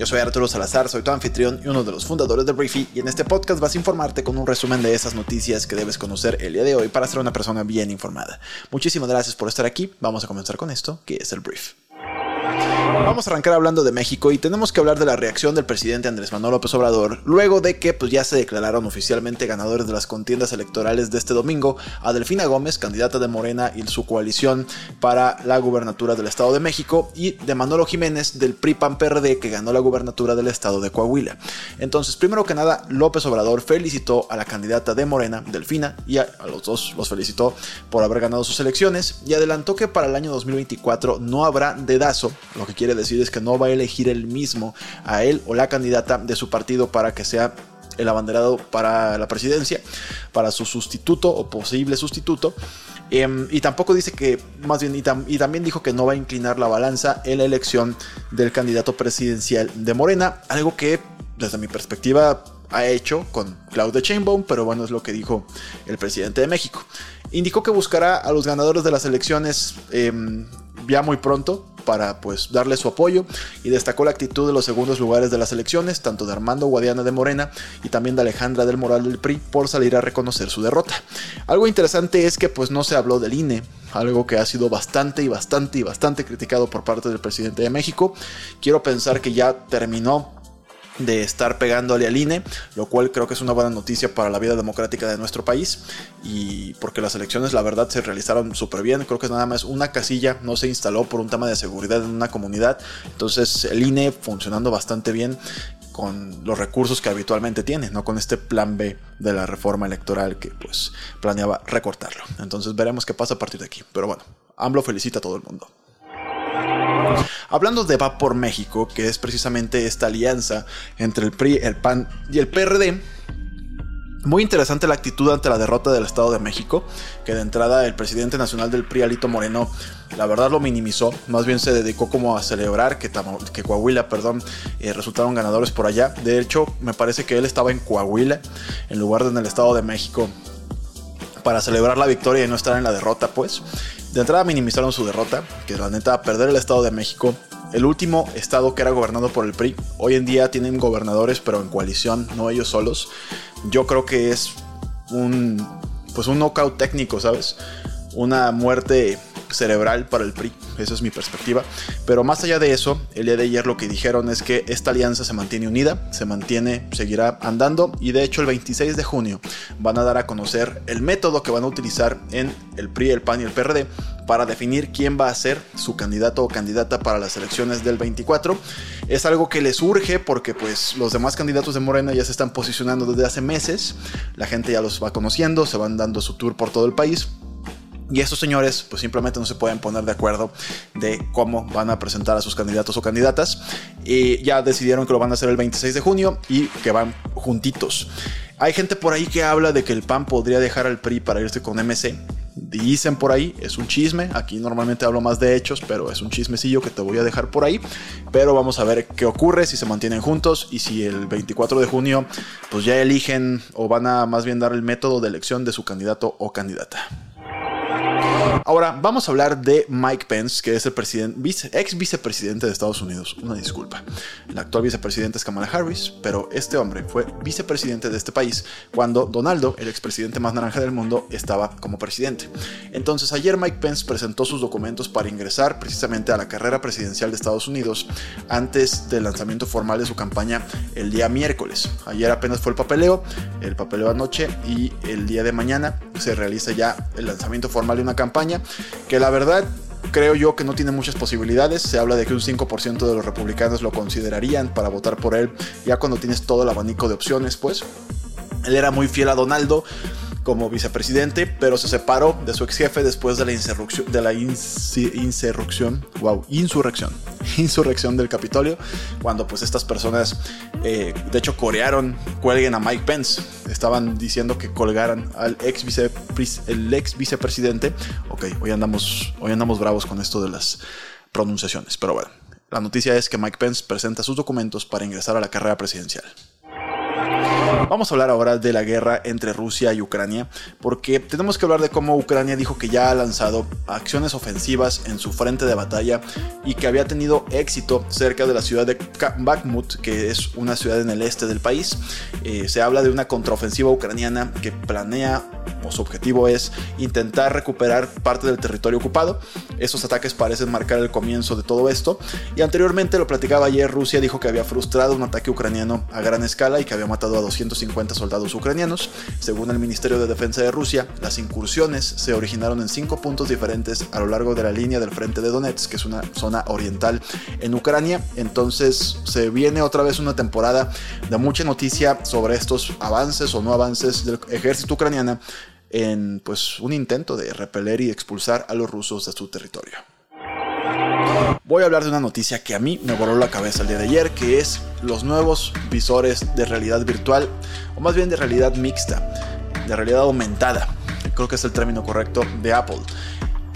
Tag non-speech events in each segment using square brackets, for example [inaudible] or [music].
Yo soy Arturo Salazar, soy tu anfitrión y uno de los fundadores de Briefy y en este podcast vas a informarte con un resumen de esas noticias que debes conocer el día de hoy para ser una persona bien informada. Muchísimas gracias por estar aquí, vamos a comenzar con esto que es el brief. Vamos a arrancar hablando de México y tenemos que hablar de la reacción del presidente Andrés Manuel López Obrador luego de que pues, ya se declararon oficialmente ganadores de las contiendas electorales de este domingo a Delfina Gómez, candidata de Morena y su coalición para la gubernatura del Estado de México, y de Manolo Jiménez del PRI-PAN-PRD que ganó la gubernatura del Estado de Coahuila. Entonces, primero que nada, López Obrador felicitó a la candidata de Morena, Delfina, y a, a los dos los felicitó por haber ganado sus elecciones y adelantó que para el año 2024 no habrá dedazo, lo que quiere decir es que no va a elegir él mismo a él o la candidata de su partido para que sea el abanderado para la presidencia, para su sustituto o posible sustituto. Eh, y tampoco dice que, más bien, y, tam, y, también dijo que no va a inclinar la balanza en la elección del candidato presidencial de Morena, algo que desde mi perspectiva ha hecho con Claudia Sheinbaum, pero bueno, es lo que dijo el presidente de México. Indicó que buscará a los ganadores de las elecciones eh, ya muy pronto para pues darle su apoyo y destacó la actitud de los segundos lugares de las elecciones, tanto de Armando Guadiana de Morena y también de Alejandra del Moral del PRI por salir a reconocer su derrota. Algo interesante es que pues no se habló del INE, algo que ha sido bastante y bastante y bastante criticado por parte del presidente de México. Quiero pensar que ya terminó de estar pegándole al INE, lo cual creo que es una buena noticia para la vida democrática de nuestro país. Y porque las elecciones la verdad se realizaron súper bien, creo que es nada más una casilla, no se instaló por un tema de seguridad en una comunidad, entonces el INE funcionando bastante bien con los recursos que habitualmente tiene, no con este plan B de la reforma electoral que pues planeaba recortarlo. Entonces veremos qué pasa a partir de aquí, pero bueno, AMLO felicita a todo el mundo. Hablando de Va por México, que es precisamente esta alianza entre el PRI, el PAN y el PRD, muy interesante la actitud ante la derrota del Estado de México, que de entrada el presidente nacional del PRI, Alito Moreno, la verdad lo minimizó, más bien se dedicó como a celebrar que, que Coahuila, perdón, eh, resultaron ganadores por allá. De hecho, me parece que él estaba en Coahuila, en lugar de en el Estado de México, para celebrar la victoria y no estar en la derrota, pues. De entrada minimizaron su derrota, que la neta, perder el Estado de México, el último estado que era gobernado por el PRI, hoy en día tienen gobernadores pero en coalición, no ellos solos. Yo creo que es un, pues un knockout técnico, ¿sabes? Una muerte cerebral para el PRI, esa es mi perspectiva. Pero más allá de eso, el día de ayer lo que dijeron es que esta alianza se mantiene unida, se mantiene, seguirá andando y de hecho el 26 de junio van a dar a conocer el método que van a utilizar en el PRI, el PAN y el PRD para definir quién va a ser su candidato o candidata para las elecciones del 24. Es algo que les urge porque pues los demás candidatos de Morena ya se están posicionando desde hace meses, la gente ya los va conociendo, se van dando su tour por todo el país. Y estos señores pues simplemente no se pueden poner de acuerdo de cómo van a presentar a sus candidatos o candidatas. Y ya decidieron que lo van a hacer el 26 de junio y que van juntitos. Hay gente por ahí que habla de que el PAN podría dejar al PRI para irse con MC. Dicen por ahí, es un chisme. Aquí normalmente hablo más de hechos, pero es un chismecillo que te voy a dejar por ahí. Pero vamos a ver qué ocurre, si se mantienen juntos y si el 24 de junio pues ya eligen o van a más bien dar el método de elección de su candidato o candidata. Ahora vamos a hablar de Mike Pence, que es el vice, ex vicepresidente de Estados Unidos. Una disculpa. El actual vicepresidente es Kamala Harris, pero este hombre fue vicepresidente de este país cuando Donaldo, el expresidente más naranja del mundo, estaba como presidente. Entonces ayer Mike Pence presentó sus documentos para ingresar precisamente a la carrera presidencial de Estados Unidos antes del lanzamiento formal de su campaña el día miércoles. Ayer apenas fue el papeleo, el papeleo anoche y el día de mañana se realiza ya el lanzamiento formal de una campaña que la verdad creo yo que no tiene muchas posibilidades. Se habla de que un 5% de los republicanos lo considerarían para votar por él ya cuando tienes todo el abanico de opciones, pues. Él era muy fiel a Donaldo. Como vicepresidente, pero se separó de su ex jefe después de la insurrección, de la insurrección, wow, insurrección, [laughs] insurrección del Capitolio, cuando pues estas personas, eh, de hecho, corearon, cuelguen a Mike Pence, estaban diciendo que colgaran al ex, el ex vicepresidente. Ok, hoy andamos, hoy andamos bravos con esto de las pronunciaciones, pero bueno. La noticia es que Mike Pence presenta sus documentos para ingresar a la carrera presidencial. Vamos a hablar ahora de la guerra entre Rusia y Ucrania, porque tenemos que hablar de cómo Ucrania dijo que ya ha lanzado acciones ofensivas en su frente de batalla y que había tenido éxito cerca de la ciudad de Bakhmut, que es una ciudad en el este del país. Eh, se habla de una contraofensiva ucraniana que planea su objetivo es intentar recuperar parte del territorio ocupado. Esos ataques parecen marcar el comienzo de todo esto. Y anteriormente lo platicaba ayer, Rusia dijo que había frustrado un ataque ucraniano a gran escala y que había matado a 250 soldados ucranianos. Según el Ministerio de Defensa de Rusia, las incursiones se originaron en cinco puntos diferentes a lo largo de la línea del frente de Donetsk, que es una zona oriental en Ucrania. Entonces se viene otra vez una temporada de mucha noticia sobre estos avances o no avances del ejército ucraniano en pues un intento de repeler y expulsar a los rusos de su territorio. Voy a hablar de una noticia que a mí me voló la cabeza el día de ayer, que es los nuevos visores de realidad virtual, o más bien de realidad mixta, de realidad aumentada, creo que es el término correcto, de Apple.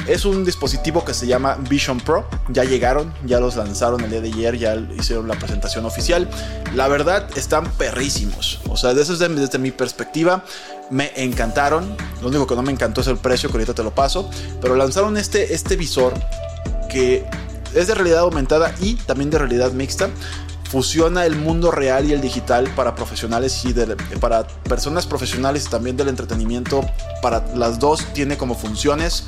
Es un dispositivo que se llama Vision Pro. Ya llegaron, ya los lanzaron el día de ayer, ya hicieron la presentación oficial. La verdad, están perrísimos. O sea, desde, desde mi perspectiva, me encantaron. Lo único que no me encantó es el precio, que ahorita te lo paso. Pero lanzaron este, este visor que es de realidad aumentada y también de realidad mixta fusiona el mundo real y el digital para profesionales y para personas profesionales también del entretenimiento. Para las dos tiene como funciones.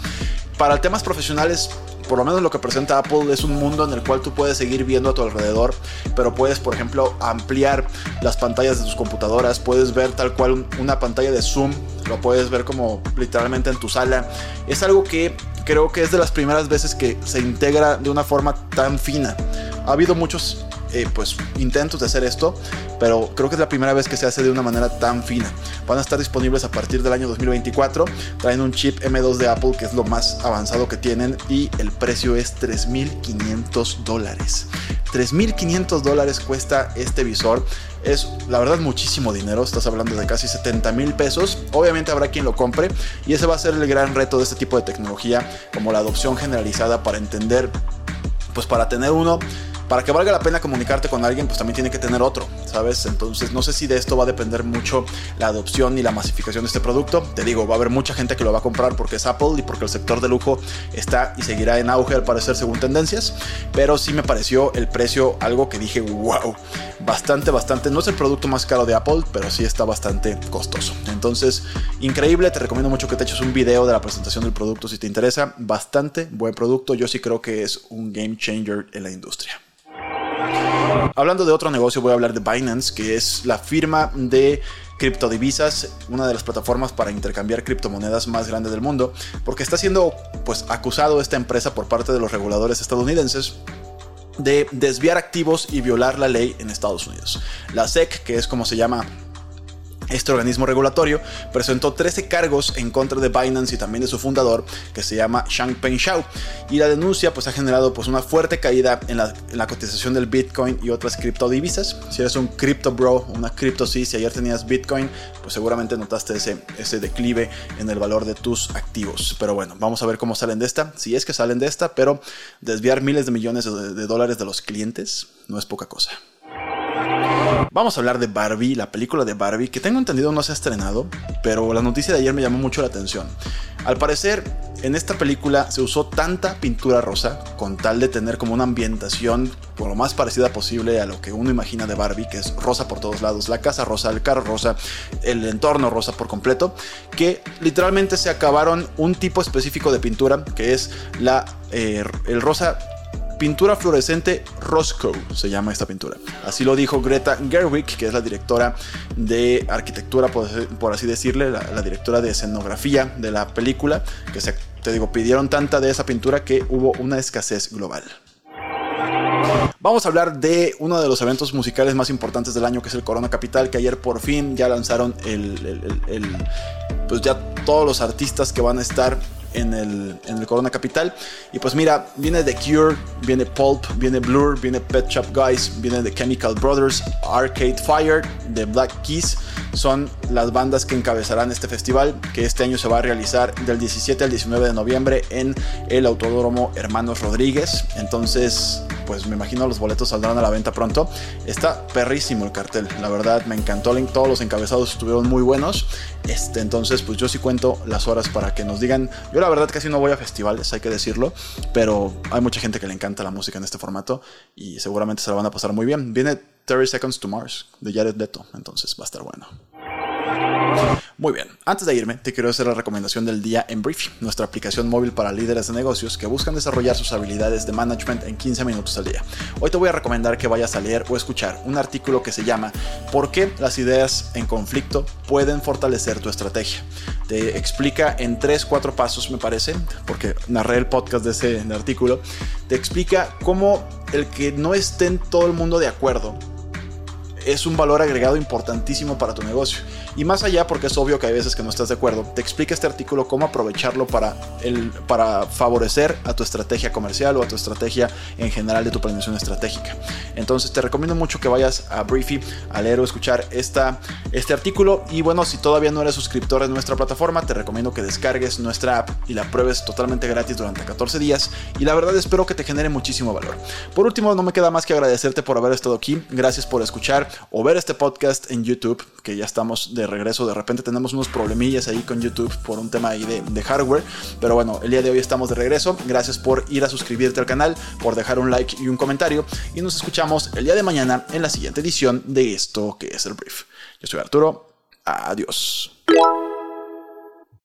Para temas profesionales, por lo menos lo que presenta Apple es un mundo en el cual tú puedes seguir viendo a tu alrededor, pero puedes, por ejemplo, ampliar las pantallas de tus computadoras, puedes ver tal cual una pantalla de Zoom, lo puedes ver como literalmente en tu sala. Es algo que creo que es de las primeras veces que se integra de una forma tan fina. Ha habido muchos eh, pues intentos de hacer esto, pero creo que es la primera vez que se hace de una manera tan fina. Van a estar disponibles a partir del año 2024. Traen un chip M2 de Apple que es lo más avanzado que tienen y el precio es 3.500 dólares. 3.500 dólares cuesta este visor. Es la verdad muchísimo dinero, estás hablando de casi 70 mil pesos. Obviamente habrá quien lo compre y ese va a ser el gran reto de este tipo de tecnología, como la adopción generalizada para entender, pues para tener uno para que valga la pena comunicarte con alguien, pues también tiene que tener otro, ¿sabes? Entonces no sé si de esto va a depender mucho la adopción y la masificación de este producto. Te digo, va a haber mucha gente que lo va a comprar porque es Apple y porque el sector de lujo está y seguirá en auge al parecer según tendencias, pero sí me pareció el precio algo que dije, wow, bastante, bastante. No es el producto más caro de Apple, pero sí está bastante costoso. Entonces, increíble, te recomiendo mucho que te eches un video de la presentación del producto si te interesa. Bastante buen producto, yo sí creo que es un game changer en la industria. Hablando de otro negocio, voy a hablar de Binance, que es la firma de criptodivisas, una de las plataformas para intercambiar criptomonedas más grande del mundo, porque está siendo pues acusado esta empresa por parte de los reguladores estadounidenses de desviar activos y violar la ley en Estados Unidos. La SEC, que es como se llama este organismo regulatorio presentó 13 cargos en contra de Binance y también de su fundador, que se llama Changpeng Shao. Y la denuncia pues, ha generado pues, una fuerte caída en la, cotización del Bitcoin y otras criptodivisas. Si eres un crypto bro, una cripto sí, si ayer tenías Bitcoin, pues seguramente notaste ese, ese declive en el valor de tus activos. Pero bueno, vamos a ver cómo salen de esta. Si es que salen de esta, pero desviar miles de millones de dólares de los clientes no es poca cosa. Vamos a hablar de Barbie, la película de Barbie, que tengo entendido no se ha estrenado, pero la noticia de ayer me llamó mucho la atención. Al parecer, en esta película se usó tanta pintura rosa con tal de tener como una ambientación por lo más parecida posible a lo que uno imagina de Barbie, que es rosa por todos lados, la casa rosa, el carro rosa, el entorno rosa por completo, que literalmente se acabaron un tipo específico de pintura, que es la, eh, el rosa Pintura fluorescente Roscoe se llama esta pintura. Así lo dijo Greta Gerwig, que es la directora de arquitectura, por, así decirle, la, directora de escenografía de la película, que se, te digo, pidieron tanta de esa pintura que hubo una escasez global. Vamos a hablar de uno de los eventos musicales más importantes del año, que es el Corona Capital, que ayer por fin ya lanzaron el pues ya todos los artistas que van a estar en el, en el Corona Capital. Y pues mira, viene The Cure, viene Pulp, viene Blur, viene Pet Shop Guys, viene The Chemical Brothers, Arcade Fire, The Black Keys. Son las bandas que encabezarán este festival, que este año se va a realizar del 17 al 19 de noviembre en el Autódromo Hermanos Rodríguez. Entonces, pues me imagino los boletos saldrán a la venta pronto. Está perrísimo el cartel, la verdad me encantó, todos los encabezados estuvieron muy buenos. Este, entonces, pues yo sí cuento las horas para que nos digan. Yo la verdad casi no voy a festivales, hay que decirlo, pero hay mucha gente que le encanta la música en este formato y seguramente se la van a pasar muy bien. Viene 30 Seconds to Mars de Jared Leto, entonces va a estar bueno. Muy bien, antes de irme, te quiero hacer la recomendación del día en Brief, nuestra aplicación móvil para líderes de negocios que buscan desarrollar sus habilidades de management en 15 minutos al día. Hoy te voy a recomendar que vayas a leer o escuchar un artículo que se llama ¿Por qué las ideas en conflicto pueden fortalecer tu estrategia? Te explica en 3-4 pasos, me parece, porque narré el podcast de ese artículo, te explica cómo el que no estén todo el mundo de acuerdo es un valor agregado importantísimo para tu negocio. Y más allá, porque es obvio que hay veces que no estás de acuerdo, te explica este artículo cómo aprovecharlo para, el, para favorecer a tu estrategia comercial o a tu estrategia en general de tu planeación estratégica. Entonces te recomiendo mucho que vayas a Briefy a leer o escuchar esta, este artículo. Y bueno, si todavía no eres suscriptor de nuestra plataforma, te recomiendo que descargues nuestra app y la pruebes totalmente gratis durante 14 días. Y la verdad espero que te genere muchísimo valor. Por último, no me queda más que agradecerte por haber estado aquí. Gracias por escuchar o ver este podcast en YouTube, que ya estamos de regreso. De repente tenemos unos problemillas ahí con YouTube por un tema ahí de, hardware. Pero bueno, el día de hoy estamos de regreso. Gracias por ir a suscribirte al canal, por dejar un like y un comentario. Y nos escuchamos el día de mañana en la siguiente edición de esto que es el brief. Yo soy Arturo. Adiós.